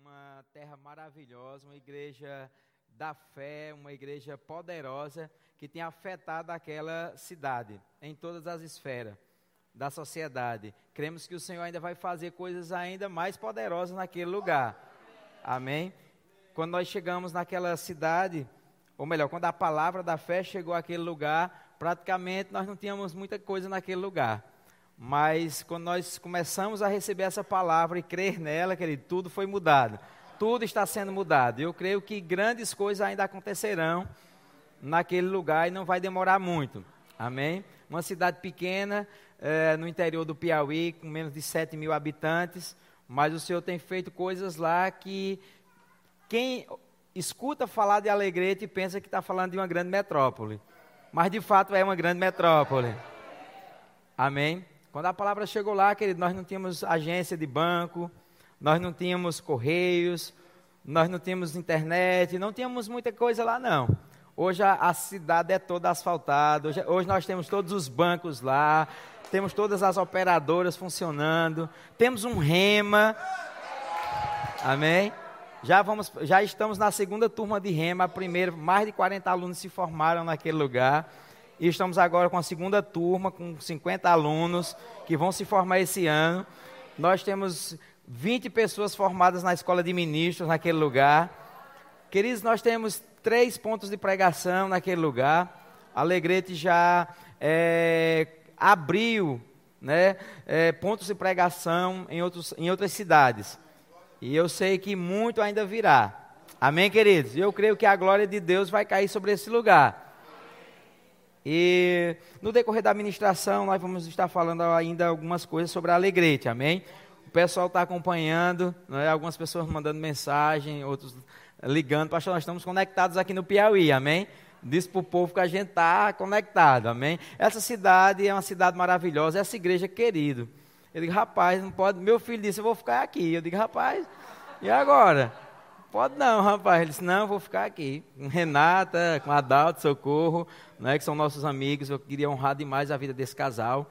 uma terra maravilhosa, uma igreja da fé, uma igreja poderosa que tem afetado aquela cidade em todas as esferas da sociedade. Cremos que o Senhor ainda vai fazer coisas ainda mais poderosas naquele lugar. Amém? Quando nós chegamos naquela cidade, ou melhor, quando a palavra da fé chegou àquele lugar, praticamente nós não tínhamos muita coisa naquele lugar. Mas quando nós começamos a receber essa palavra e crer nela, querido, tudo foi mudado. Tudo está sendo mudado. Eu creio que grandes coisas ainda acontecerão naquele lugar e não vai demorar muito. Amém? Uma cidade pequena, é, no interior do Piauí, com menos de 7 mil habitantes, mas o Senhor tem feito coisas lá que quem escuta falar de Alegrete pensa que está falando de uma grande metrópole. Mas de fato é uma grande metrópole. Amém? Quando a palavra chegou lá, querido, nós não tínhamos agência de banco, nós não tínhamos correios, nós não tínhamos internet, não tínhamos muita coisa lá não. Hoje a, a cidade é toda asfaltada, hoje, hoje nós temos todos os bancos lá, temos todas as operadoras funcionando, temos um rema. Amém? Já, vamos, já estamos na segunda turma de rema, a primeira, mais de 40 alunos se formaram naquele lugar. E estamos agora com a segunda turma, com 50 alunos que vão se formar esse ano. Nós temos 20 pessoas formadas na escola de ministros naquele lugar. Queridos, nós temos três pontos de pregação naquele lugar. Alegrete já é, abriu né, é, pontos de pregação em, outros, em outras cidades. E eu sei que muito ainda virá. Amém, queridos? Eu creio que a glória de Deus vai cair sobre esse lugar. E no decorrer da administração, nós vamos estar falando ainda algumas coisas sobre a Alegrete, amém? O pessoal está acompanhando, né? algumas pessoas mandando mensagem, outros ligando. Pastor, nós estamos conectados aqui no Piauí, amém? Diz para o povo que a gente está conectado, amém? Essa cidade é uma cidade maravilhosa, essa igreja querido. Eu digo, rapaz, não pode. Meu filho disse, eu vou ficar aqui. Eu digo, rapaz, e agora? Pode não, rapaz. Ele disse, não, eu vou ficar aqui. Com Renata, com Adalto, Socorro, né, que são nossos amigos. Eu queria honrar demais a vida desse casal,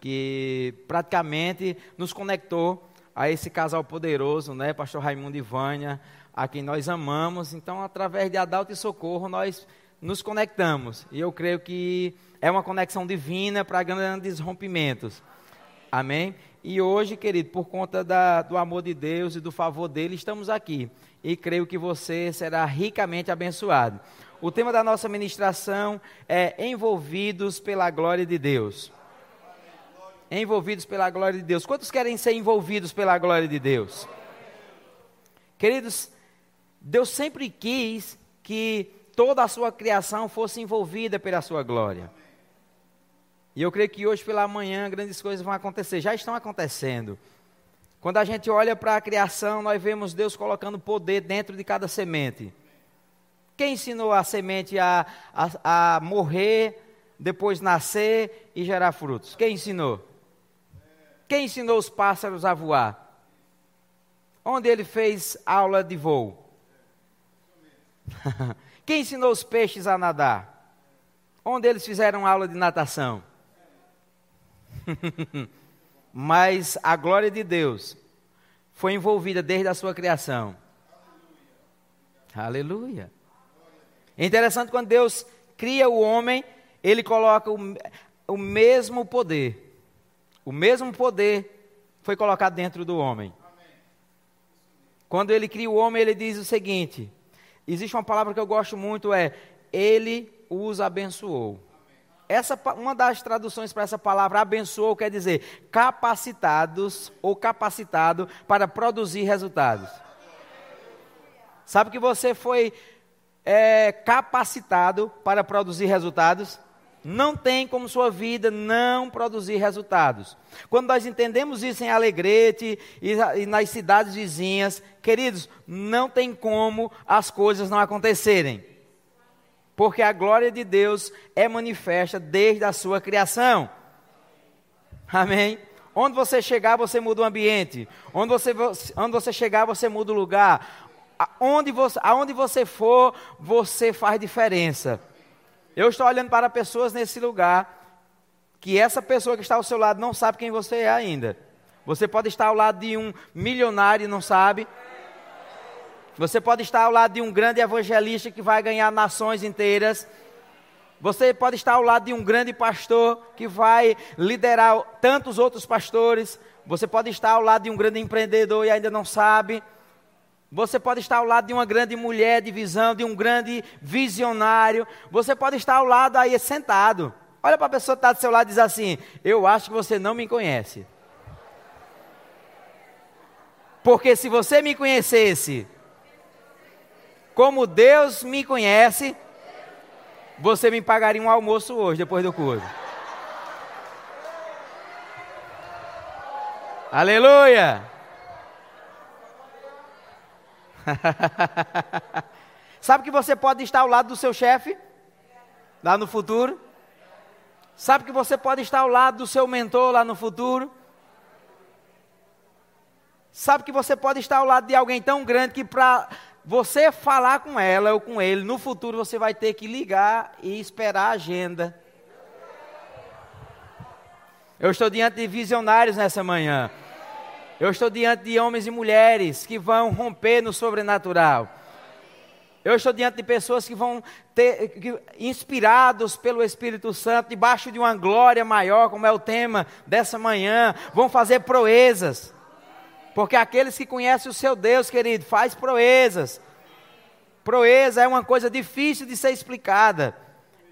que praticamente nos conectou a esse casal poderoso, né, Pastor Raimundo e Vânia, a quem nós amamos. Então, através de Adalto e Socorro, nós nos conectamos. E eu creio que é uma conexão divina para grandes rompimentos. Amém? E hoje, querido, por conta da, do amor de Deus e do favor dele, estamos aqui. E creio que você será ricamente abençoado. O tema da nossa ministração é Envolvidos pela Glória de Deus. Envolvidos pela glória de Deus. Quantos querem ser envolvidos pela glória de Deus? Queridos, Deus sempre quis que toda a sua criação fosse envolvida pela sua glória. E eu creio que hoje pela manhã grandes coisas vão acontecer, já estão acontecendo. Quando a gente olha para a criação, nós vemos Deus colocando poder dentro de cada semente. Quem ensinou a semente a, a, a morrer, depois nascer e gerar frutos? Quem ensinou? Quem ensinou os pássaros a voar? Onde ele fez aula de voo? Quem ensinou os peixes a nadar? Onde eles fizeram aula de natação? Mas a glória de Deus foi envolvida desde a sua criação. Aleluia. É interessante quando Deus cria o homem, ele coloca o, o mesmo poder. O mesmo poder foi colocado dentro do homem. Quando ele cria o homem, ele diz o seguinte: Existe uma palavra que eu gosto muito, é Ele os abençoou. Essa, uma das traduções para essa palavra abençoou quer dizer capacitados ou capacitado para produzir resultados. Sabe que você foi é, capacitado para produzir resultados? Não tem como sua vida não produzir resultados. Quando nós entendemos isso em Alegrete e, nas cidades vizinhas, queridos, não tem como as coisas não acontecerem. Porque a glória de Deus é manifesta desde a sua criação. Amém? Onde você chegar, você muda o ambiente. Onde você, onde você chegar, você muda o lugar. Aonde você, aonde você for, você faz diferença. Eu estou olhando para pessoas nesse lugar que essa pessoa que está ao seu lado não sabe quem você é ainda. Você pode estar ao lado de um milionário e não sabe. Você pode estar ao lado de um grande evangelista que vai ganhar nações inteiras. Você pode estar ao lado de um grande pastor que vai liderar tantos outros pastores. Você pode estar ao lado de um grande empreendedor e ainda não sabe. Você pode estar ao lado de uma grande mulher de visão, de um grande visionário. Você pode estar ao lado aí sentado. Olha para a pessoa que está do seu lado e diz assim: Eu acho que você não me conhece. Porque se você me conhecesse como Deus me conhece, você me pagaria um almoço hoje, depois do curso. Aleluia! Sabe que você pode estar ao lado do seu chefe? Lá no futuro? Sabe que você pode estar ao lado do seu mentor lá no futuro? Sabe que você pode estar ao lado de alguém tão grande que para você falar com ela ou com ele, no futuro você vai ter que ligar e esperar a agenda. Eu estou diante de visionários nessa manhã. Eu estou diante de homens e mulheres que vão romper no sobrenatural. Eu estou diante de pessoas que vão ter, que, inspirados pelo Espírito Santo, debaixo de uma glória maior, como é o tema dessa manhã, vão fazer proezas. Porque aqueles que conhecem o seu Deus, querido, faz proezas. Proeza é uma coisa difícil de ser explicada.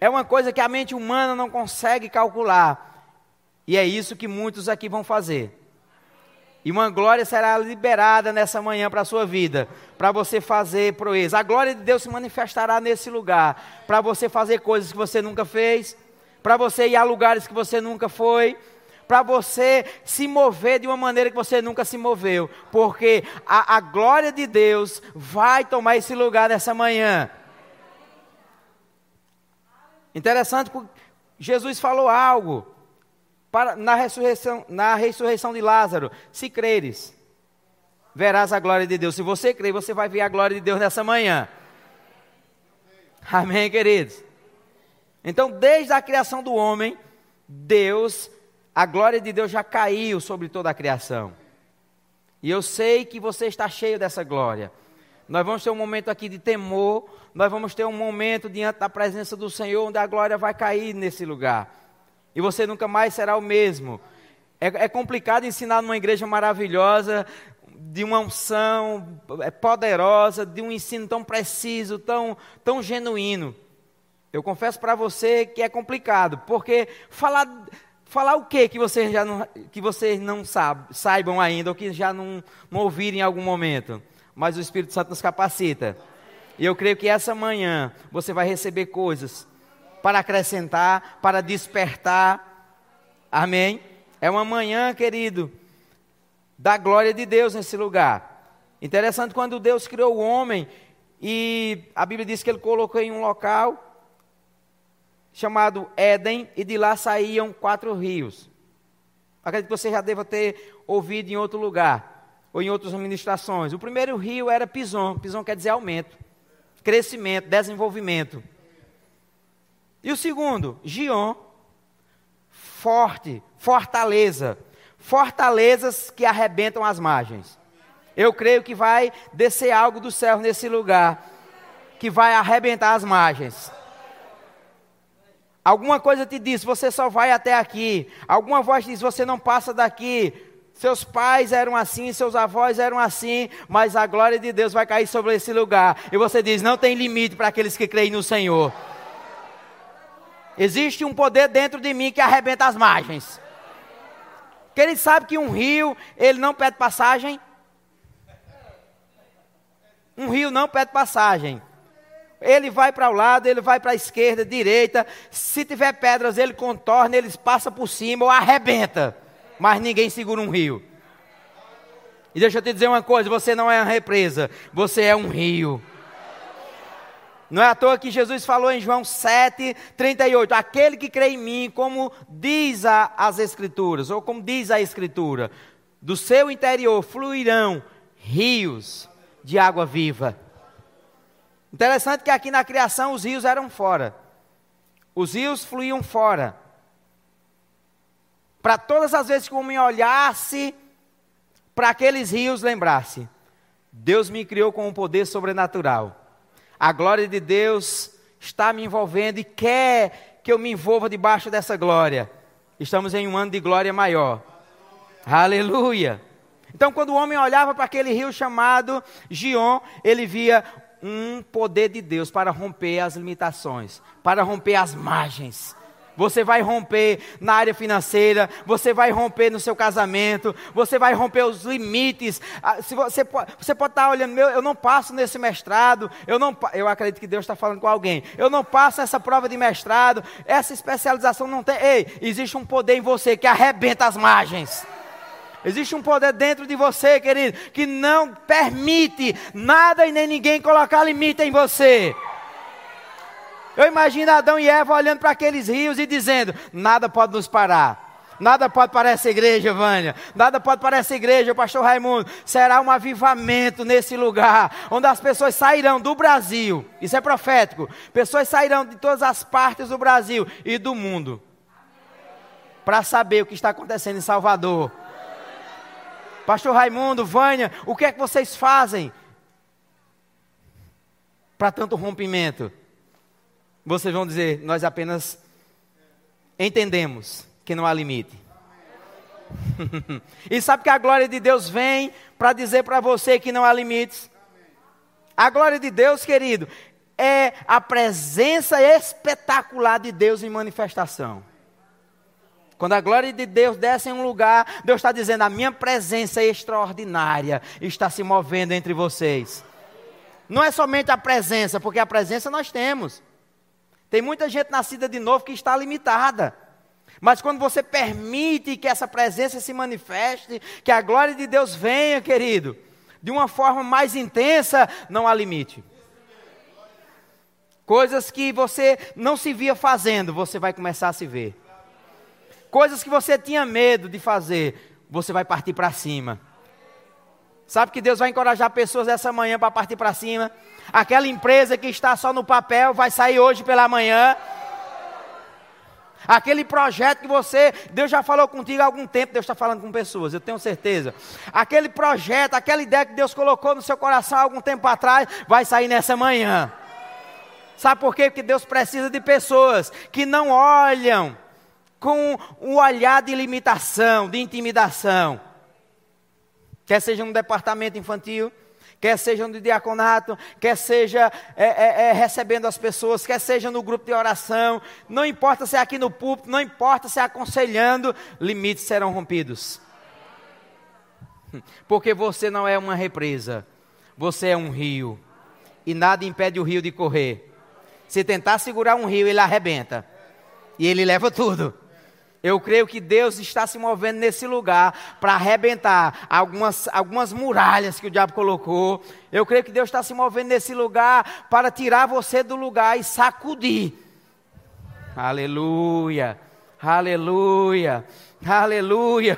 É uma coisa que a mente humana não consegue calcular. E é isso que muitos aqui vão fazer. E uma glória será liberada nessa manhã para a sua vida, para você fazer proeza. A glória de Deus se manifestará nesse lugar, para você fazer coisas que você nunca fez, para você ir a lugares que você nunca foi, para você se mover de uma maneira que você nunca se moveu, porque a, a glória de Deus vai tomar esse lugar nessa manhã. Interessante, porque Jesus falou algo para, na, ressurreição, na ressurreição de Lázaro: se creres, verás a glória de Deus. Se você crer, você vai ver a glória de Deus nessa manhã. Amém, queridos? Então, desde a criação do homem, Deus a glória de Deus já caiu sobre toda a criação. E eu sei que você está cheio dessa glória. Nós vamos ter um momento aqui de temor, nós vamos ter um momento diante da presença do Senhor, onde a glória vai cair nesse lugar. E você nunca mais será o mesmo. É, é complicado ensinar numa igreja maravilhosa, de uma unção é, poderosa, de um ensino tão preciso, tão, tão genuíno. Eu confesso para você que é complicado, porque falar falar o que que vocês já não, que vocês não sabe, saibam ainda ou que já não, não ouviram em algum momento. Mas o Espírito Santo nos capacita. E eu creio que essa manhã você vai receber coisas para acrescentar, para despertar. Amém? É uma manhã, querido, da glória de Deus nesse lugar. Interessante quando Deus criou o homem e a Bíblia diz que ele colocou em um local chamado Éden, e de lá saíam quatro rios. Acredito que você já deva ter ouvido em outro lugar, ou em outras administrações. O primeiro rio era Pison, Pison quer dizer aumento, crescimento, desenvolvimento. E o segundo, Gion, forte, fortaleza. Fortalezas que arrebentam as margens. Eu creio que vai descer algo do céu nesse lugar, que vai arrebentar as margens. Alguma coisa te diz, você só vai até aqui. Alguma voz diz, você não passa daqui. Seus pais eram assim, seus avós eram assim, mas a glória de Deus vai cair sobre esse lugar. E você diz: não tem limite para aqueles que creem no Senhor. Existe um poder dentro de mim que arrebenta as margens. Que ele sabe que um rio, ele não pede passagem. Um rio não pede passagem. Ele vai para o lado, ele vai para a esquerda, direita. Se tiver pedras, ele contorna, eles passa por cima ou arrebenta. Mas ninguém segura um rio. E deixa eu te dizer uma coisa: você não é uma represa, você é um rio. Não é à toa que Jesus falou em João 7, 38: Aquele que crê em mim, como diz a, as Escrituras, ou como diz a Escritura, do seu interior fluirão rios de água viva. Interessante que aqui na criação os rios eram fora. Os rios fluíam fora. Para todas as vezes que o homem olhasse para aqueles rios, lembrasse: Deus me criou com um poder sobrenatural. A glória de Deus está me envolvendo e quer que eu me envolva debaixo dessa glória. Estamos em um ano de glória maior. Aleluia. Então, quando o homem olhava para aquele rio chamado Gion, ele via um poder de Deus para romper as limitações, para romper as margens. Você vai romper na área financeira, você vai romper no seu casamento, você vai romper os limites. Ah, se você, pode, você pode estar olhando, meu, eu não passo nesse mestrado, eu não, eu acredito que Deus está falando com alguém. Eu não passo essa prova de mestrado, essa especialização não tem. Ei, existe um poder em você que arrebenta as margens. Existe um poder dentro de você, querido, que não permite nada e nem ninguém colocar limite em você. Eu imagino Adão e Eva olhando para aqueles rios e dizendo: nada pode nos parar. Nada pode parar essa igreja, Vânia. Nada pode parar essa igreja, pastor Raimundo. Será um avivamento nesse lugar, onde as pessoas sairão do Brasil. Isso é profético. Pessoas sairão de todas as partes do Brasil e do mundo. Para saber o que está acontecendo em Salvador. Pastor Raimundo, Vânia, o que é que vocês fazem para tanto rompimento? Vocês vão dizer: nós apenas entendemos que não há limite. e sabe que a glória de Deus vem para dizer para você que não há limites? A glória de Deus, querido, é a presença espetacular de Deus em manifestação. Quando a glória de Deus desce em um lugar, Deus está dizendo: a minha presença extraordinária está se movendo entre vocês. Não é somente a presença, porque a presença nós temos. Tem muita gente nascida de novo que está limitada. Mas quando você permite que essa presença se manifeste, que a glória de Deus venha, querido, de uma forma mais intensa, não há limite. Coisas que você não se via fazendo, você vai começar a se ver. Coisas que você tinha medo de fazer, você vai partir para cima. Sabe que Deus vai encorajar pessoas essa manhã para partir para cima? Aquela empresa que está só no papel vai sair hoje pela manhã. Aquele projeto que você, Deus já falou contigo há algum tempo, Deus está falando com pessoas, eu tenho certeza. Aquele projeto, aquela ideia que Deus colocou no seu coração há algum tempo atrás, vai sair nessa manhã. Sabe por quê? Porque Deus precisa de pessoas que não olham com um olhar de limitação, de intimidação. Quer seja no departamento infantil, quer seja no diaconato, quer seja é, é, é, recebendo as pessoas, quer seja no grupo de oração, não importa se é aqui no púlpito, não importa se é aconselhando, limites serão rompidos. Porque você não é uma represa, você é um rio, e nada impede o rio de correr. Se tentar segurar um rio, ele arrebenta, e ele leva tudo. Eu creio que Deus está se movendo nesse lugar para arrebentar algumas, algumas muralhas que o diabo colocou. Eu creio que Deus está se movendo nesse lugar para tirar você do lugar e sacudir. Aleluia, aleluia, aleluia.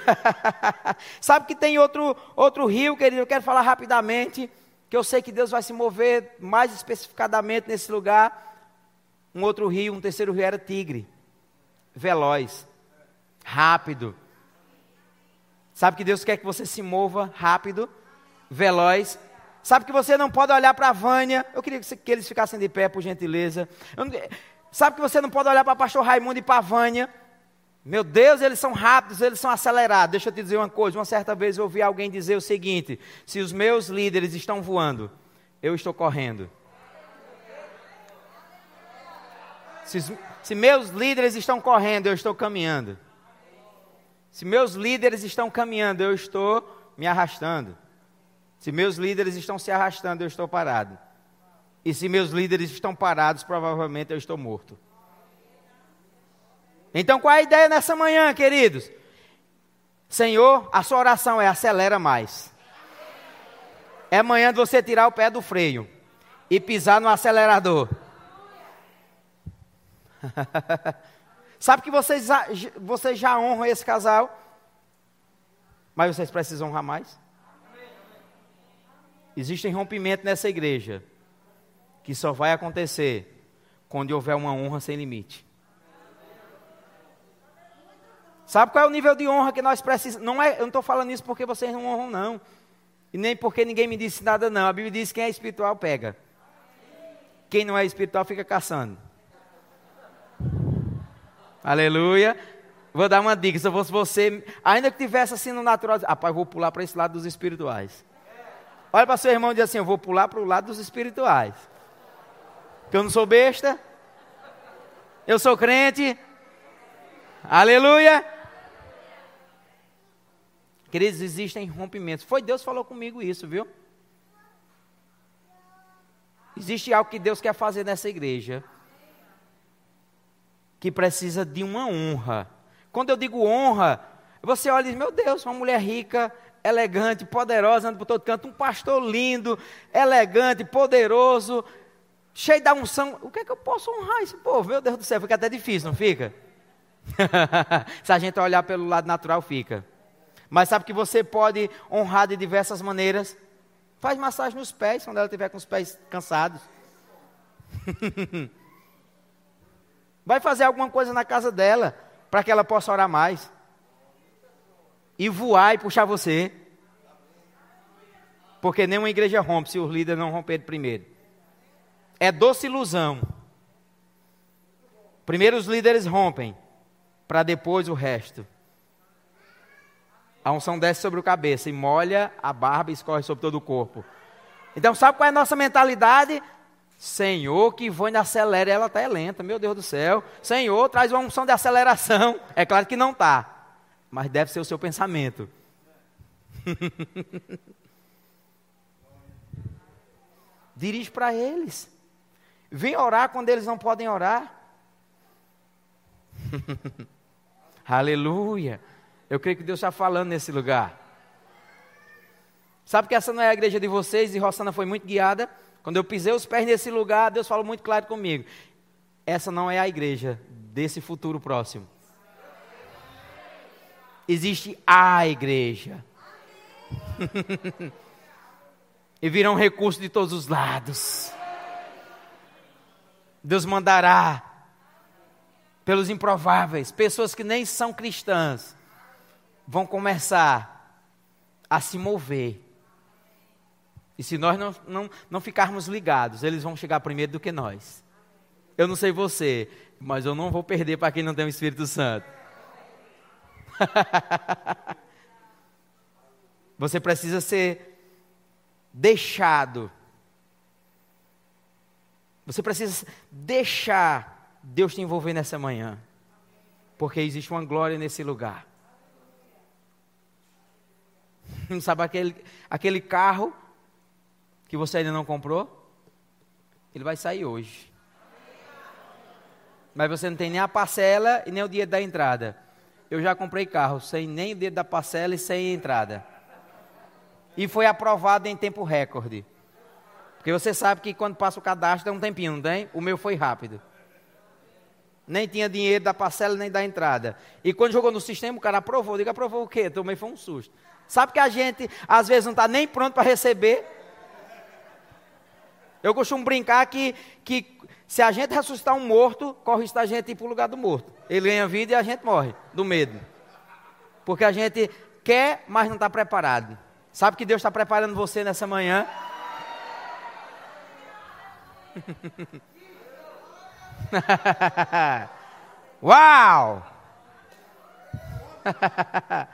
Sabe que tem outro, outro rio, querido? Eu quero falar rapidamente, que eu sei que Deus vai se mover mais especificadamente nesse lugar. Um outro rio, um terceiro rio era Tigre, veloz rápido. Sabe que Deus quer que você se mova rápido, veloz. Sabe que você não pode olhar para a Vânia. Eu queria que eles ficassem de pé, por gentileza. Sabe que você não pode olhar para o pastor Raimundo e para a Vânia. Meu Deus, eles são rápidos, eles são acelerados. Deixa eu te dizer uma coisa. Uma certa vez eu ouvi alguém dizer o seguinte: se os meus líderes estão voando, eu estou correndo. Se, se meus líderes estão correndo, eu estou caminhando. Se meus líderes estão caminhando, eu estou me arrastando. Se meus líderes estão se arrastando, eu estou parado. E se meus líderes estão parados, provavelmente eu estou morto. Então qual é a ideia nessa manhã, queridos? Senhor, a sua oração é acelera mais. É manhã de você tirar o pé do freio e pisar no acelerador. Sabe que vocês, vocês já honram esse casal? Mas vocês precisam honrar mais? Existe rompimento nessa igreja que só vai acontecer quando houver uma honra sem limite. Sabe qual é o nível de honra que nós precisamos? Não é, eu não estou falando isso porque vocês não honram, não. E nem porque ninguém me disse nada, não. A Bíblia diz que quem é espiritual pega. Quem não é espiritual fica caçando. Aleluia. Vou dar uma dica. Se eu fosse você, ainda que tivesse assim no natural, rapaz, vou pular para esse lado dos espirituais. Olha para seu irmão e diz assim: Eu vou pular para o lado dos espirituais. Porque eu não sou besta. Eu sou crente. Aleluia. Queridos, existem rompimentos. Foi Deus que falou comigo isso, viu? Existe algo que Deus quer fazer nessa igreja que precisa de uma honra. Quando eu digo honra, você olha e diz: Meu Deus, uma mulher rica, elegante, poderosa, anda por todo canto, um pastor lindo, elegante, poderoso, cheio da unção. O que é que eu posso honrar esse povo? Meu Deus do céu, fica até difícil, não fica? Se a gente olhar pelo lado natural, fica. Mas sabe que você pode honrar de diversas maneiras? Faz massagem nos pés, quando ela estiver com os pés cansados. Vai fazer alguma coisa na casa dela, para que ela possa orar mais. E voar e puxar você. Porque nenhuma igreja rompe se os líderes não romperem primeiro. É doce ilusão. Primeiro os líderes rompem, para depois o resto. A unção desce sobre o cabeça e molha a barba e escorre sobre todo o corpo. Então, sabe qual é a nossa mentalidade? Senhor, que voa e acelera, ela está lenta, meu Deus do céu. Senhor, traz uma unção de aceleração. É claro que não está, mas deve ser o seu pensamento. Dirige para eles. Vem orar quando eles não podem orar. Aleluia. Eu creio que Deus está falando nesse lugar. Sabe que essa não é a igreja de vocês e Rossana foi muito guiada? Quando eu pisei os pés nesse lugar, Deus falou muito claro comigo. Essa não é a igreja desse futuro próximo. Existe a igreja. e virão recursos de todos os lados. Deus mandará pelos improváveis, pessoas que nem são cristãs, vão começar a se mover. E se nós não, não, não ficarmos ligados, eles vão chegar primeiro do que nós. Eu não sei você, mas eu não vou perder para quem não tem o Espírito Santo. você precisa ser deixado. Você precisa deixar Deus te envolver nessa manhã. Porque existe uma glória nesse lugar. Sabe aquele, aquele carro que você ainda não comprou? Ele vai sair hoje. Mas você não tem nem a parcela e nem o dinheiro da entrada. Eu já comprei carro sem nem o dinheiro da parcela e sem entrada. E foi aprovado em tempo recorde. Porque você sabe que quando passa o cadastro dá um tempinho, não tem? O meu foi rápido. Nem tinha dinheiro da parcela nem da entrada. E quando jogou no sistema, o cara aprovou. Diga, aprovou o quê? Tomei foi um susto. Sabe que a gente, às vezes, não está nem pronto para receber? Eu costumo brincar que, que se a gente ressuscitar um morto, corre isso da gente ir para o lugar do morto. Ele ganha vida e a gente morre do medo. Porque a gente quer, mas não está preparado. Sabe que Deus está preparando você nessa manhã? Uau!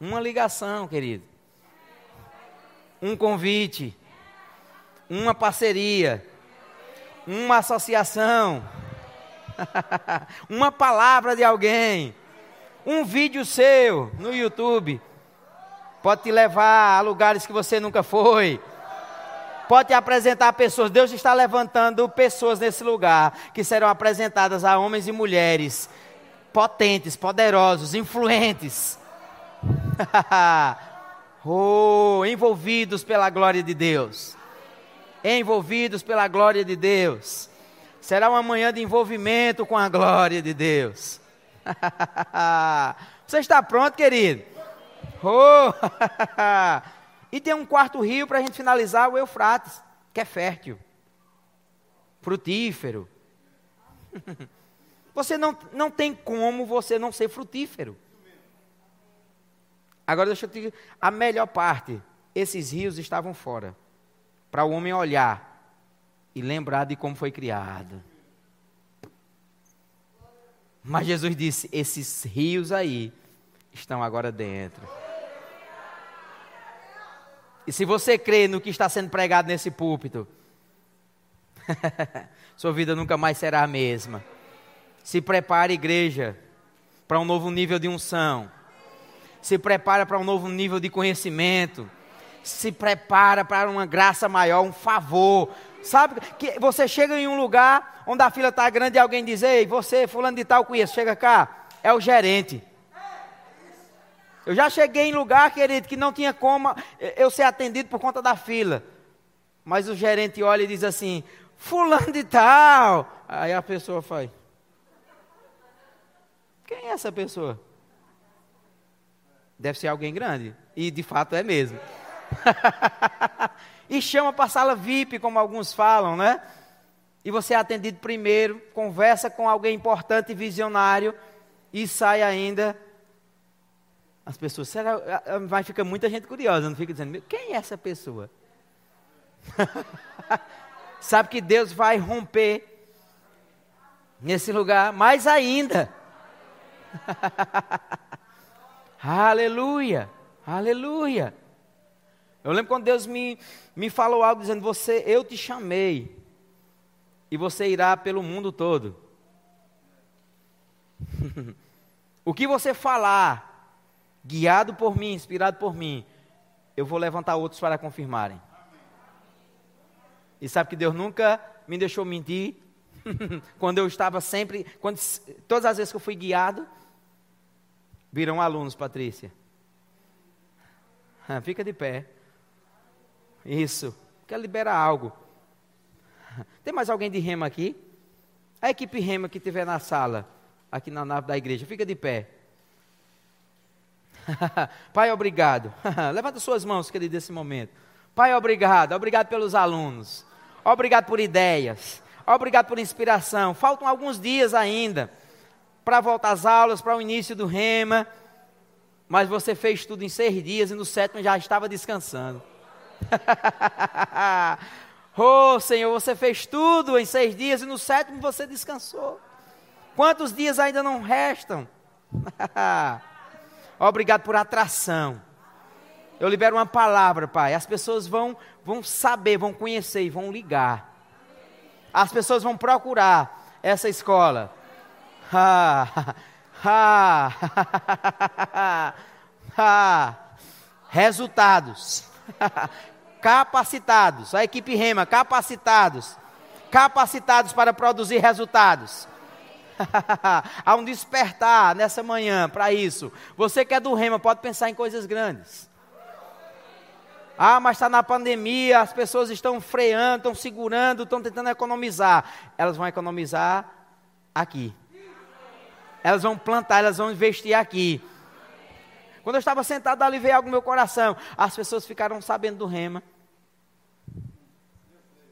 Uma ligação, querido. Um convite. Uma parceria. Uma associação. uma palavra de alguém. Um vídeo seu no YouTube. Pode te levar a lugares que você nunca foi. Pode te apresentar pessoas. Deus está levantando pessoas nesse lugar que serão apresentadas a homens e mulheres potentes, poderosos, influentes oh, envolvidos pela glória de Deus. Envolvidos pela glória de Deus. Será uma manhã de envolvimento com a glória de Deus. Você está pronto, querido? Oh, e tem um quarto rio para a gente finalizar, o Eufrates, que é fértil, frutífero. Você não, não tem como você não ser frutífero. Agora deixa eu te a melhor parte, esses rios estavam fora, para o homem olhar e lembrar de como foi criado. Mas Jesus disse: esses rios aí estão agora dentro. E se você crê no que está sendo pregado nesse púlpito, sua vida nunca mais será a mesma. Se prepare, igreja, para um novo nível de unção. Se prepara para um novo nível de conhecimento. Se prepara para uma graça maior, um favor. Sabe que você chega em um lugar onde a fila está grande e alguém diz: Ei, você, fulano de tal, conheço, chega cá. É o gerente. Eu já cheguei em lugar, querido, que não tinha como eu ser atendido por conta da fila. Mas o gerente olha e diz assim: Fulano de tal. Aí a pessoa faz: Quem é essa pessoa? Deve ser alguém grande. E de fato é mesmo. e chama para a sala VIP, como alguns falam, né? E você é atendido primeiro, conversa com alguém importante e visionário e sai ainda as pessoas, será, vai ficar muita gente curiosa, não fica dizendo, quem é essa pessoa? Sabe que Deus vai romper nesse lugar mais ainda. aleluia, aleluia. Eu lembro quando Deus me, me falou algo dizendo: Você, eu te chamei, e você irá pelo mundo todo. o que você falar, guiado por mim, inspirado por mim, eu vou levantar outros para confirmarem. E sabe que Deus nunca me deixou mentir. quando eu estava sempre, quando, todas as vezes que eu fui guiado, viram alunos, Patrícia. Fica de pé. Isso. Quer liberar algo. Tem mais alguém de rema aqui? A equipe rema que estiver na sala, aqui na nave da igreja, fica de pé. Pai, obrigado. Levanta suas mãos, querido, nesse momento. Pai, obrigado. Obrigado pelos alunos. Obrigado por ideias. Obrigado por inspiração. Faltam alguns dias ainda para voltar às aulas, para o início do rema. Mas você fez tudo em seis dias e no sétimo já estava descansando. oh, Senhor, você fez tudo em seis dias e no sétimo você descansou. Quantos dias ainda não restam? Obrigado por atração. Eu libero uma palavra, Pai. As pessoas vão, vão saber, vão conhecer e vão ligar. As pessoas vão procurar essa escola. Resultados. capacitados. A equipe Rema, capacitados. Capacitados para produzir resultados. Há um despertar nessa manhã para isso. Você que é do Rema pode pensar em coisas grandes. Ah, mas está na pandemia, as pessoas estão freando, estão segurando, estão tentando economizar. Elas vão economizar aqui. Elas vão plantar, elas vão investir aqui. Quando eu estava sentado ali, veio algo no meu coração. As pessoas ficaram sabendo do rema.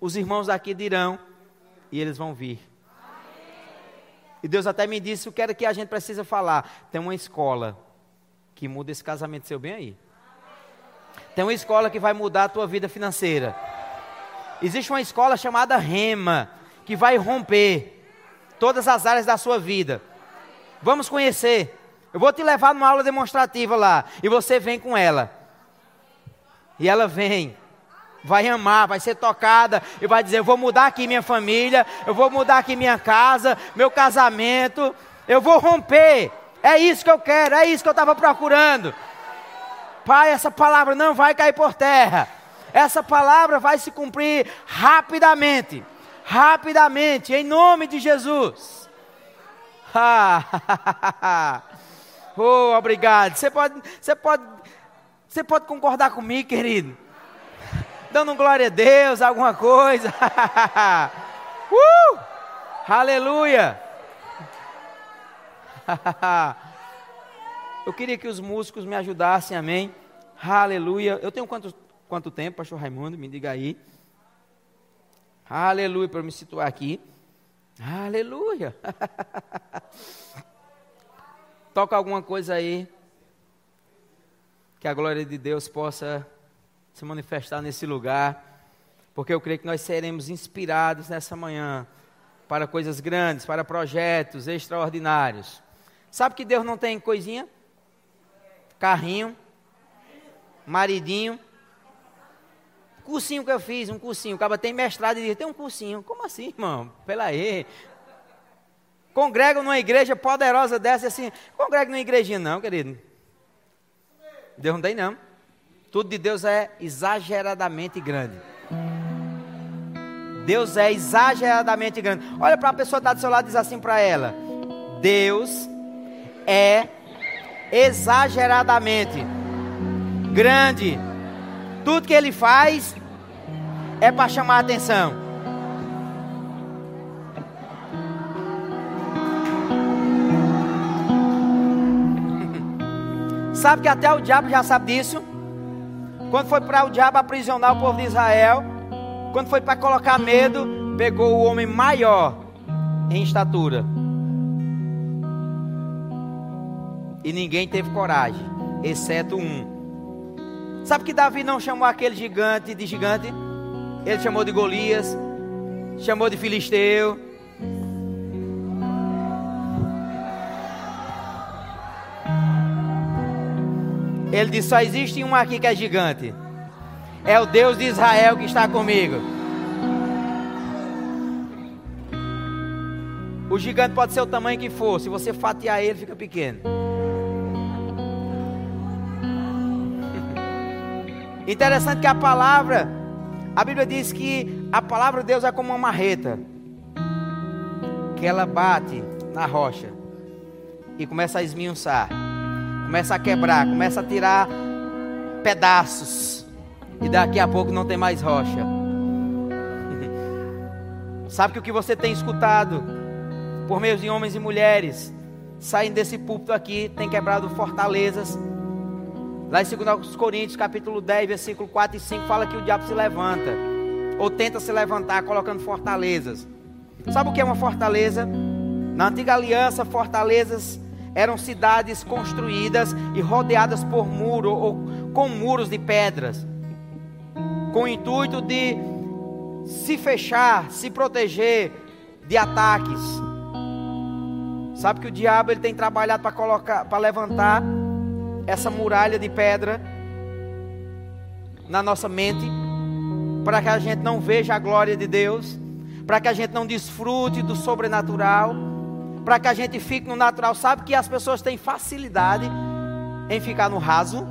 Os irmãos aqui dirão, e eles vão vir. E Deus até me disse o que era que a gente precisa falar. Tem uma escola que muda esse casamento seu bem aí. Tem uma escola que vai mudar a tua vida financeira. Existe uma escola chamada Rema, que vai romper todas as áreas da sua vida. Vamos conhecer. Eu vou te levar numa aula demonstrativa lá. E você vem com ela. E ela vem. Vai amar, vai ser tocada e vai dizer: Eu vou mudar aqui minha família, eu vou mudar aqui minha casa, meu casamento, eu vou romper. É isso que eu quero, é isso que eu estava procurando. Pai, essa palavra não vai cair por terra. Essa palavra vai se cumprir rapidamente. Rapidamente, em nome de Jesus. Ah, Oh, obrigado. Você pode, você pode, você pode concordar comigo, querido? Dando glória a Deus, alguma coisa. uh! Aleluia. Eu queria que os músicos me ajudassem, amém? Aleluia. Eu tenho quanto, quanto tempo, pastor Raimundo? Me diga aí. Aleluia, para me situar aqui. Aleluia. Toca alguma coisa aí. que a glória de Deus possa se manifestar nesse lugar, porque eu creio que nós seremos inspirados nessa manhã para coisas grandes, para projetos extraordinários. Sabe que Deus não tem coisinha? Carrinho, maridinho. Cursinho que eu fiz, um cursinho. O cara tem mestrado e diz: tem um cursinho. Como assim, irmão? Pela aí. Congrega numa igreja poderosa dessa assim. Congrega numa igrejinha, não, querido. Deus não tem, não. Tudo de Deus é exageradamente grande. Deus é exageradamente grande. Olha para a pessoa que está do seu lado e diz assim para ela: Deus é exageradamente grande. Tudo que ele faz é para chamar a atenção. Sabe que até o diabo já sabe disso? Quando foi para o diabo aprisionar o povo de Israel, quando foi para colocar medo, pegou o homem maior em estatura. E ninguém teve coragem, exceto um. Sabe que Davi não chamou aquele gigante de gigante? Ele chamou de Golias, chamou de Filisteu, Ele disse: Só existe um aqui que é gigante. É o Deus de Israel que está comigo. O gigante pode ser o tamanho que for, se você fatiar ele, fica pequeno. Interessante que a palavra, a Bíblia diz que a palavra de Deus é como uma marreta, que ela bate na rocha e começa a esmiuçar começa a quebrar, começa a tirar pedaços. E daqui a pouco não tem mais rocha. Sabe que o que você tem escutado por meio de homens e mulheres saindo desse púlpito aqui tem quebrado fortalezas. Lá em 2 Coríntios, capítulo 10, versículo 4 e 5, fala que o diabo se levanta, ou tenta se levantar, colocando fortalezas. Sabe o que é uma fortaleza? Na antiga aliança, fortalezas eram cidades construídas e rodeadas por muro ou com muros de pedras, com o intuito de se fechar, se proteger de ataques. Sabe que o diabo ele tem trabalhado para colocar, para levantar essa muralha de pedra na nossa mente, para que a gente não veja a glória de Deus, para que a gente não desfrute do sobrenatural para que a gente fique no natural. Sabe que as pessoas têm facilidade em ficar no raso?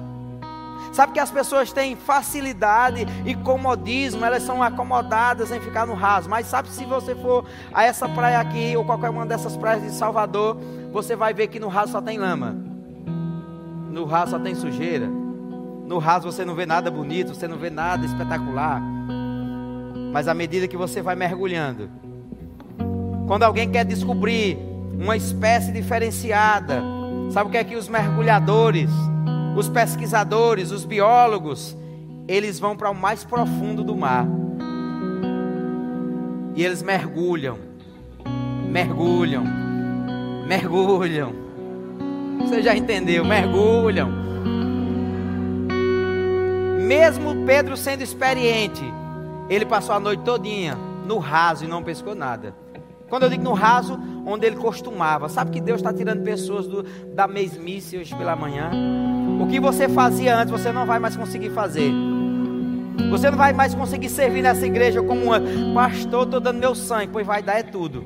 Sabe que as pessoas têm facilidade e comodismo, elas são acomodadas em ficar no raso. Mas sabe se você for a essa praia aqui ou qualquer uma dessas praias de Salvador, você vai ver que no raso só tem lama. No raso só tem sujeira. No raso você não vê nada bonito, você não vê nada espetacular. Mas à medida que você vai mergulhando, quando alguém quer descobrir uma espécie diferenciada. Sabe o que é que os mergulhadores, os pesquisadores, os biólogos, eles vão para o mais profundo do mar. E eles mergulham, mergulham, mergulham. Você já entendeu? Mergulham. Mesmo Pedro sendo experiente, ele passou a noite todinha no raso e não pescou nada. Quando eu digo no raso, onde ele costumava. Sabe que Deus está tirando pessoas do, da mesmice hoje pela manhã? O que você fazia antes, você não vai mais conseguir fazer. Você não vai mais conseguir servir nessa igreja como uma pastor, estou dando meu sangue, pois vai dar é tudo.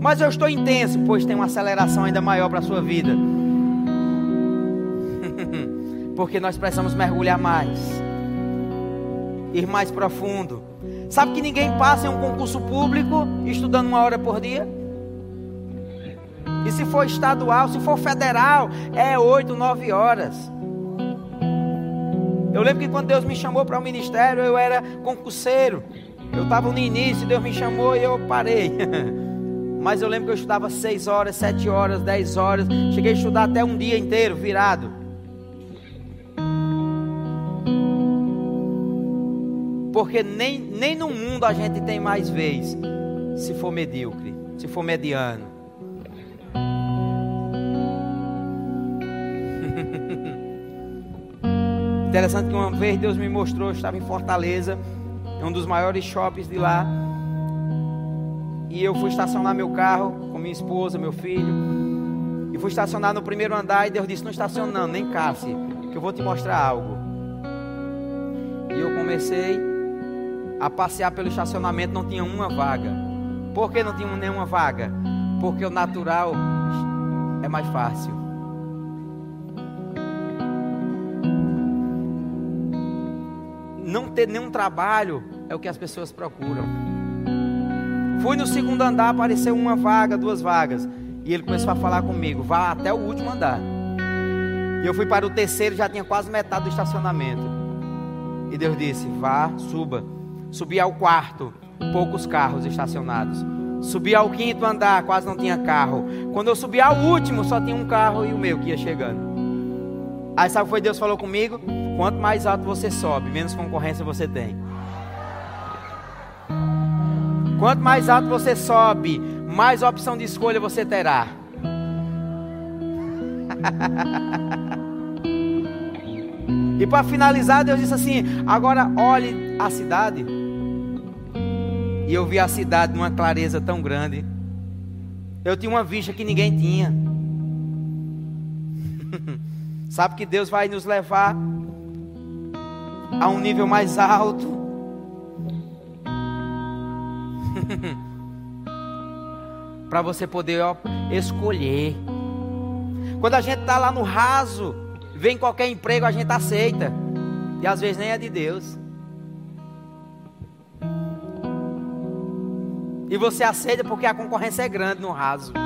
Mas eu estou intenso, pois tem uma aceleração ainda maior para a sua vida. Porque nós precisamos mergulhar mais, ir mais profundo. Sabe que ninguém passa em um concurso público estudando uma hora por dia? E se for estadual, se for federal, é oito, nove horas. Eu lembro que quando Deus me chamou para o ministério, eu era concurseiro. Eu estava no início, Deus me chamou e eu parei. Mas eu lembro que eu estudava seis horas, sete horas, dez horas. Cheguei a estudar até um dia inteiro, virado. Porque nem, nem no mundo a gente tem mais vez, se for medíocre, se for mediano. Interessante que uma vez Deus me mostrou, eu estava em Fortaleza, um dos maiores shoppings de lá. E eu fui estacionar meu carro com minha esposa, meu filho. E fui estacionar no primeiro andar e Deus disse: Não estaciona, não, nem casse, que eu vou te mostrar algo. E eu comecei a passear pelo estacionamento, não tinha uma vaga. Por que não tinha nenhuma vaga? Porque o natural é mais fácil. Não ter nenhum trabalho é o que as pessoas procuram. Fui no segundo andar, apareceu uma vaga, duas vagas. E ele começou a falar comigo: vá até o último andar. E eu fui para o terceiro, já tinha quase metade do estacionamento. E Deus disse: vá, suba. Subi ao quarto, poucos carros estacionados. Subi ao quinto andar, quase não tinha carro. Quando eu subi ao último, só tinha um carro e o meu que ia chegando. Aí sabe o que foi Deus falou comigo? Quanto mais alto você sobe, menos concorrência você tem. Quanto mais alto você sobe, mais opção de escolha você terá. e para finalizar, Deus disse assim: agora olhe a cidade. E eu vi a cidade numa clareza tão grande. Eu tinha uma vista que ninguém tinha. Sabe que Deus vai nos levar a um nível mais alto. Para você poder ó, escolher. Quando a gente está lá no raso, vem qualquer emprego, a gente aceita. E às vezes nem é de Deus. E você aceita porque a concorrência é grande no raso.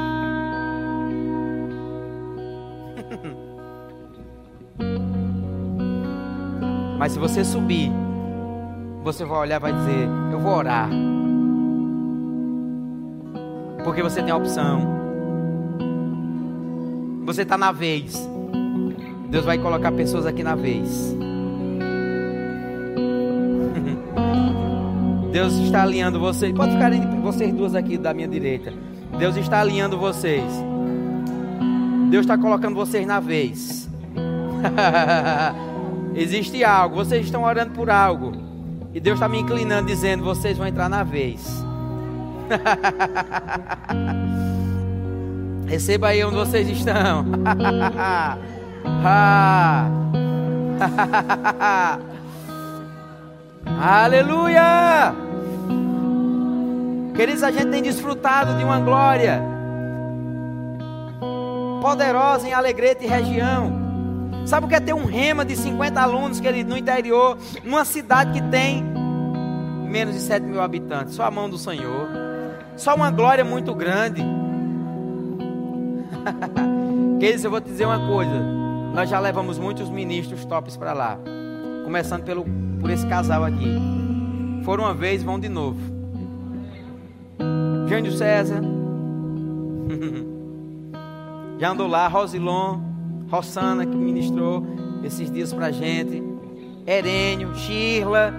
Mas se você subir, você vai olhar e vai dizer: Eu vou orar. Porque você tem a opção. Você está na vez. Deus vai colocar pessoas aqui na vez. Deus está alinhando vocês. Pode ficar vocês duas aqui da minha direita. Deus está alinhando vocês. Deus está colocando vocês na vez. Existe algo. Vocês estão orando por algo. E Deus está me inclinando, dizendo: vocês vão entrar na vez. Receba aí onde vocês estão. Aleluia! Queridos, a gente tem desfrutado de uma glória poderosa em Alegrete e região. Sabe o que é ter um rema de 50 alunos que no interior, numa cidade que tem menos de 7 mil habitantes? Só a mão do Senhor. Só uma glória muito grande. Queridos, eu vou te dizer uma coisa. Nós já levamos muitos ministros tops para lá. Começando pelo, por esse casal aqui. Foram uma vez, vão de novo. Jânio César. Já andou lá, Rosilon, Rossana, que ministrou esses dias pra gente. Herênio, Shirla.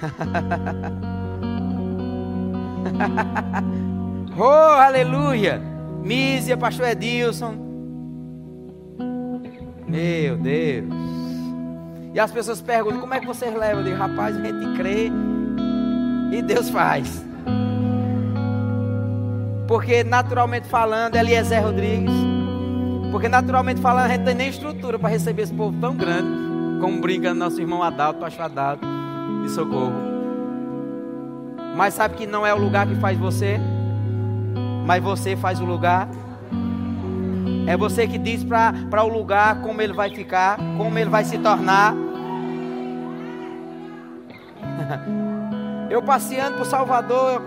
oh, aleluia! Mísia, pastor Edilson. Meu Deus. E as pessoas perguntam: como é que vocês levam? Eu digo, rapaz, a gente crê e Deus faz. Porque naturalmente falando, Eliezer Rodrigues. Porque naturalmente falando, a gente tem nem estrutura para receber esse povo tão grande. Como brinca nosso irmão Adalto, pastor Adalto, de socorro. Mas sabe que não é o lugar que faz você, mas você faz o lugar. É você que diz para o lugar como ele vai ficar, como ele vai se tornar. Eu passeando por Salvador,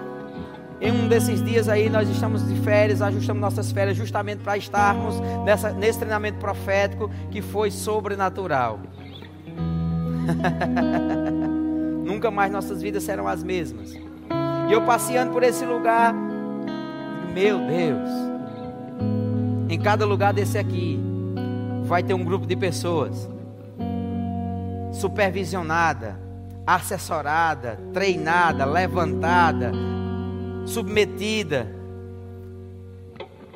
em um desses dias aí, nós estamos de férias, ajustamos nossas férias justamente para estarmos nessa, nesse treinamento profético que foi sobrenatural. Nunca mais nossas vidas serão as mesmas. E eu passeando por esse lugar, meu Deus, em cada lugar desse aqui, vai ter um grupo de pessoas supervisionada, assessorada, treinada, levantada, submetida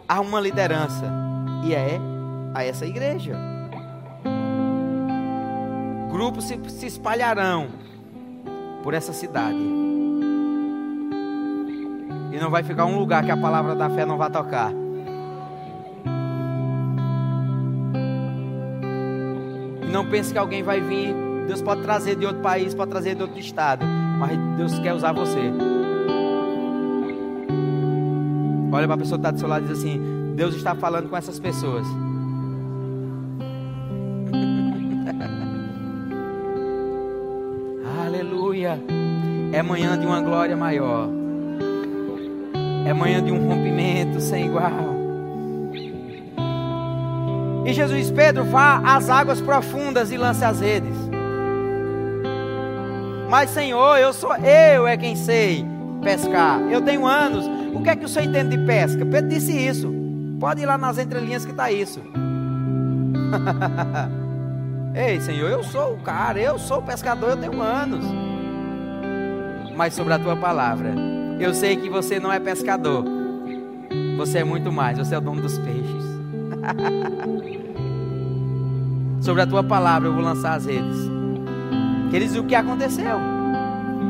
a uma liderança. E é a essa igreja. grupos se, se espalharão por essa cidade. E não vai ficar um lugar que a palavra da fé não vai tocar. E não pense que alguém vai vir. Deus pode trazer de outro país, pode trazer de outro estado. Mas Deus quer usar você. Olha para a pessoa que está do seu lado e diz assim: Deus está falando com essas pessoas. Aleluia. É manhã de uma glória maior. É manhã de um rompimento sem igual. E Jesus, Pedro, vá às águas profundas e lance as redes. Mas, Senhor, eu sou eu é quem sei pescar. Eu tenho anos. O que é que o Senhor entende de pesca? Pedro disse isso. Pode ir lá nas entrelinhas que está isso. Ei, Senhor, eu sou o cara, eu sou o pescador, eu tenho anos. Mas sobre a tua palavra, eu sei que você não é pescador. Você é muito mais, você é o dono dos peixes. sobre a tua palavra eu vou lançar as redes. Queridos, o que aconteceu?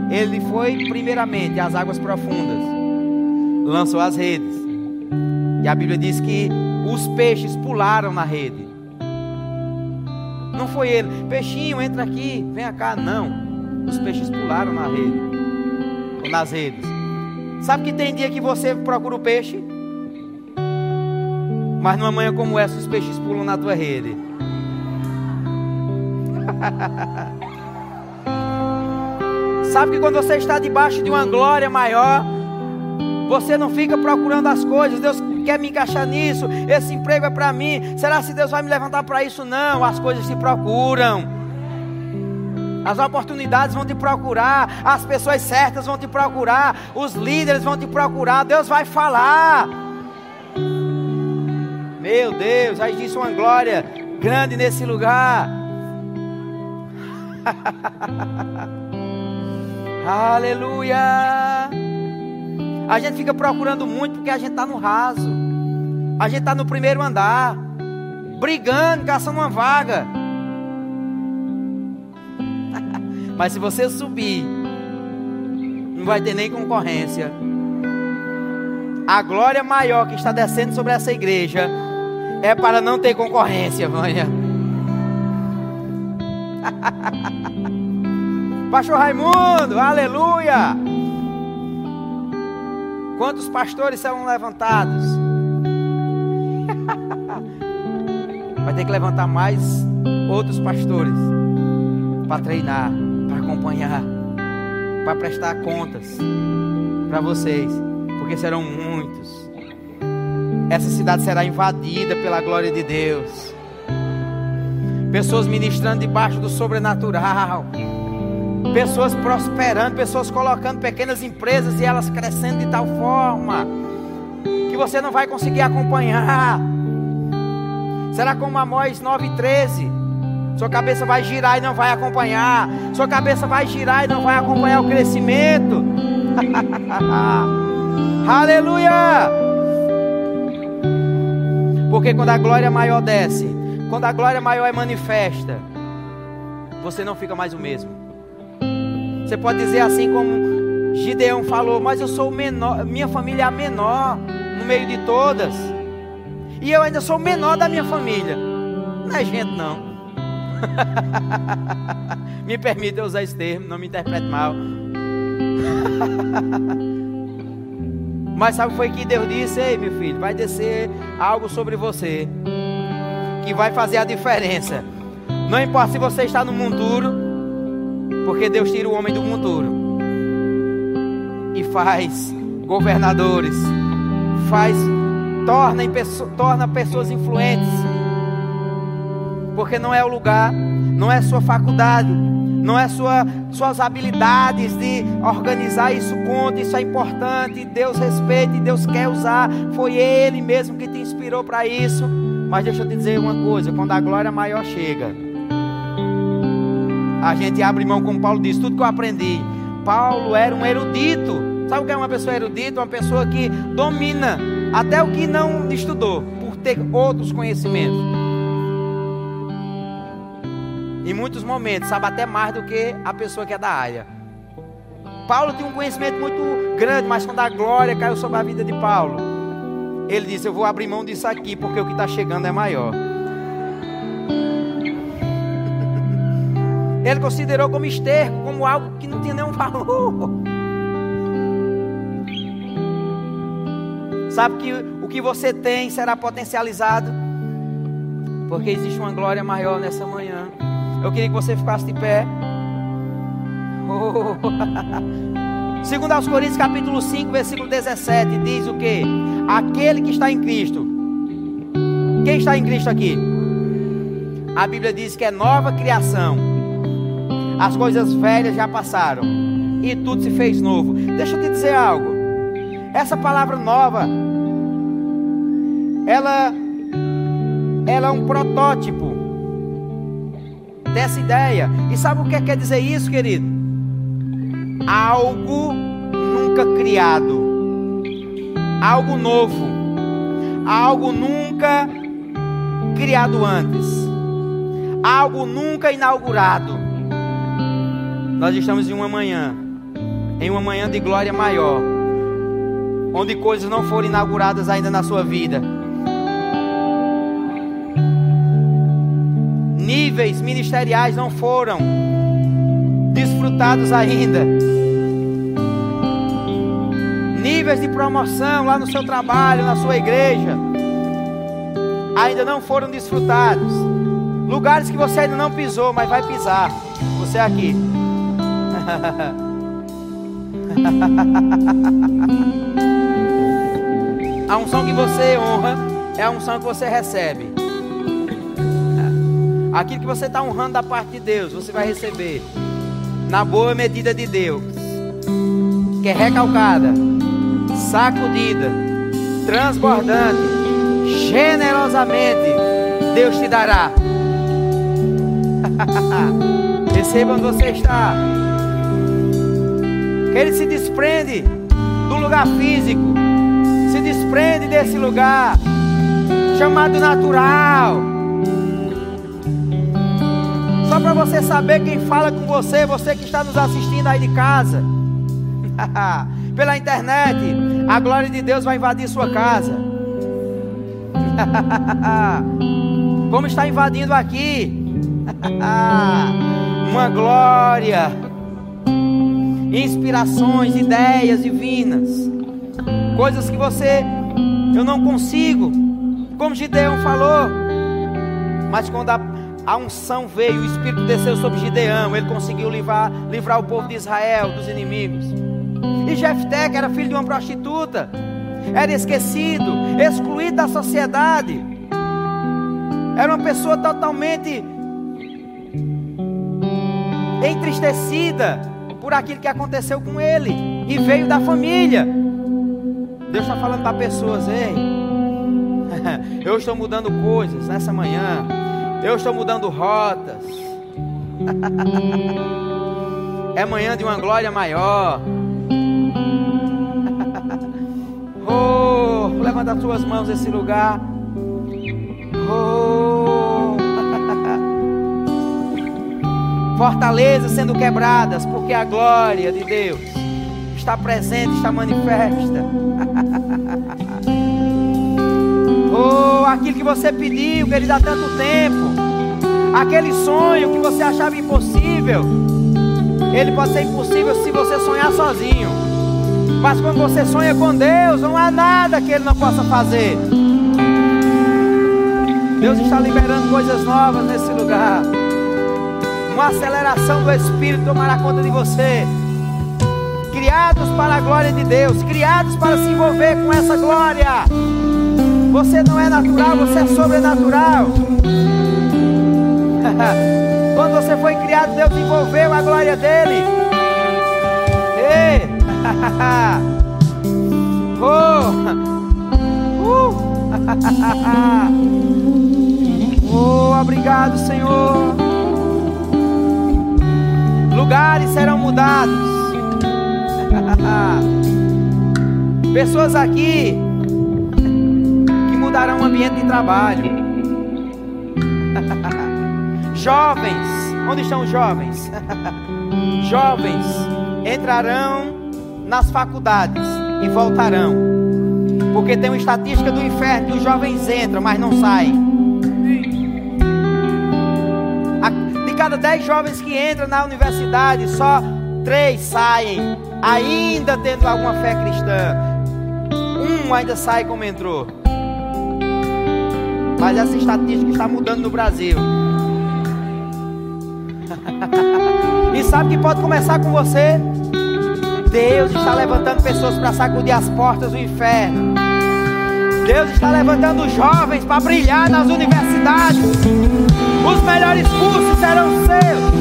Ele foi primeiramente às águas profundas, lançou as redes. E a Bíblia diz que os peixes pularam na rede. Não foi ele, peixinho, entra aqui, vem cá, não. Os peixes pularam na rede, nas redes. Sabe que tem dia que você procura o peixe? Mas numa manhã como essa, os peixes pulam na tua rede. Sabe que quando você está debaixo de uma glória maior, você não fica procurando as coisas. Deus quer me encaixar nisso. Esse emprego é para mim. Será que Deus vai me levantar para isso? Não. As coisas se procuram. As oportunidades vão te procurar, as pessoas certas vão te procurar, os líderes vão te procurar, Deus vai falar. Meu Deus, aí disse uma glória grande nesse lugar. Aleluia. A gente fica procurando muito porque a gente está no raso. A gente está no primeiro andar, brigando, caçando uma vaga. Mas se você subir, não vai ter nem concorrência. A glória maior que está descendo sobre essa igreja é para não ter concorrência, Vânia. Pastor Raimundo, aleluia! Quantos pastores serão levantados? Vai ter que levantar mais outros pastores para treinar acompanhar, para prestar contas para vocês, porque serão muitos. Essa cidade será invadida pela glória de Deus. Pessoas ministrando debaixo do sobrenatural. Pessoas prosperando, pessoas colocando pequenas empresas e elas crescendo de tal forma que você não vai conseguir acompanhar. Será como Amós 9,13 sua cabeça vai girar e não vai acompanhar. Sua cabeça vai girar e não vai acompanhar o crescimento. Aleluia! Porque quando a glória maior desce, quando a glória maior é manifesta, você não fica mais o mesmo. Você pode dizer assim como Gideão falou, mas eu sou o menor, minha família é a menor no meio de todas. E eu ainda sou o menor da minha família. Não é gente não. me permita usar esse termo, não me interprete mal. Mas sabe o que foi que Deus disse? Ei, meu filho, vai descer algo sobre você que vai fazer a diferença. Não importa se você está no monturo, porque Deus tira o homem do monturo e faz governadores, faz torna, torna pessoas influentes porque não é o lugar, não é sua faculdade, não é sua, suas habilidades de organizar isso conta, isso é importante, Deus respeita e Deus quer usar, foi Ele mesmo que te inspirou para isso. Mas deixa eu te dizer uma coisa: quando a glória maior chega, a gente abre mão, como Paulo disse, tudo que eu aprendi. Paulo era um erudito. Sabe o que é uma pessoa erudita? Uma pessoa que domina até o que não estudou, por ter outros conhecimentos. Em muitos momentos, sabe até mais do que a pessoa que é da área. Paulo tinha um conhecimento muito grande, mas quando a glória caiu sobre a vida de Paulo, ele disse: Eu vou abrir mão disso aqui, porque o que está chegando é maior. Ele considerou como esterco, como algo que não tinha nenhum valor. Sabe que o que você tem será potencializado, porque existe uma glória maior nessa manhã. Eu queria que você ficasse de pé. Oh. Segundo aos Coríntios capítulo 5, versículo 17, diz o que? Aquele que está em Cristo. Quem está em Cristo aqui? A Bíblia diz que é nova criação. As coisas velhas já passaram e tudo se fez novo. Deixa eu te dizer algo. Essa palavra nova, ela, ela é um protótipo dessa ideia. E sabe o que quer dizer isso, querido? Algo nunca criado, algo novo, algo nunca criado antes, algo nunca inaugurado. Nós estamos em uma manhã, em uma manhã de glória maior, onde coisas não foram inauguradas ainda na sua vida níveis ministeriais não foram desfrutados ainda. Níveis de promoção lá no seu trabalho, na sua igreja, ainda não foram desfrutados. Lugares que você ainda não pisou, mas vai pisar. Você é aqui. a unção que você honra é a unção que você recebe. Aquilo que você está honrando da parte de Deus, você vai receber. Na boa medida de Deus, que é recalcada, sacudida, transbordante, generosamente, Deus te dará. Receba onde você está. Que ele se desprende do lugar físico, se desprende desse lugar chamado natural para você saber quem fala com você, você que está nos assistindo aí de casa, pela internet, a glória de Deus vai invadir sua casa. Como está invadindo aqui, uma glória, inspirações, ideias divinas, coisas que você, eu não consigo, como Gideão falou, mas quando a a unção veio, o Espírito desceu sobre Gideão, ele conseguiu livrar, livrar o povo de Israel dos inimigos. E Jefté, que era filho de uma prostituta, era esquecido, excluído da sociedade, era uma pessoa totalmente entristecida por aquilo que aconteceu com ele, e veio da família. Deus está falando para pessoas, ei, eu estou mudando coisas nessa manhã. Eu estou mudando rotas. É manhã de uma glória maior. Oh, levanta as tuas mãos nesse lugar. Oh. Fortalezas sendo quebradas, porque a glória de Deus está presente, está manifesta. Oh, aquilo que você pediu, que Ele dá tanto tempo. Aquele sonho que você achava impossível. Ele pode ser impossível se você sonhar sozinho. Mas quando você sonha com Deus, não há nada que Ele não possa fazer. Deus está liberando coisas novas nesse lugar. Uma aceleração do Espírito tomará conta de você. Criados para a glória de Deus, criados para se envolver com essa glória. Você não é natural, você é sobrenatural. Quando você foi criado, Deus envolveu a glória dele. Ei. oh. Uh. oh, obrigado, Senhor. Lugares serão mudados. Pessoas aqui mudarão o ambiente de trabalho. Jovens, onde estão os jovens? jovens entrarão nas faculdades e voltarão. Porque tem uma estatística do inferno que os jovens entram, mas não saem. De cada dez jovens que entram na universidade, só três saem, ainda tendo alguma fé cristã. Um ainda sai como entrou. Mas essa estatística está mudando no Brasil. e sabe que pode começar com você? Deus está levantando pessoas para sacudir as portas do inferno. Deus está levantando jovens para brilhar nas universidades. Os melhores cursos serão seus.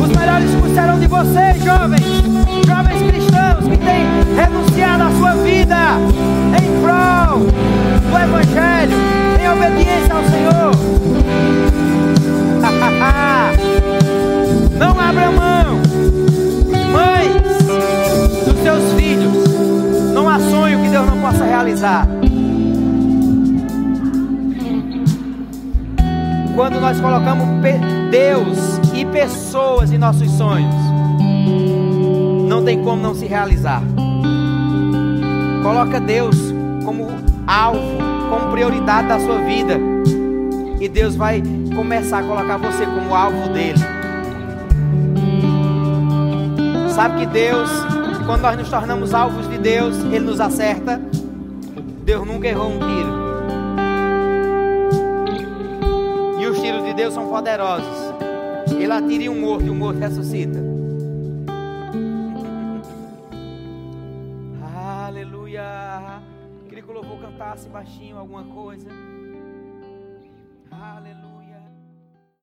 Os melhores cursos serão de vocês, jovens. Jovens cristãos que têm renunciado à sua vida em prol do Evangelho, em obediência ao Senhor. Não abra mão. Mães dos seus filhos. Não há sonho que Deus não possa realizar. Quando nós colocamos Deus e pessoas em nossos sonhos, não tem como não se realizar. Coloca Deus como alvo, como prioridade da sua vida. E Deus vai começar a colocar você como alvo dele. Sabe que Deus, quando nós nos tornamos alvos de Deus, Ele nos acerta. Deus nunca errou um tiro. E os tiros de Deus são poderosos. Ele atira em um morto e o morto ressuscita. Baixinho alguma coisa.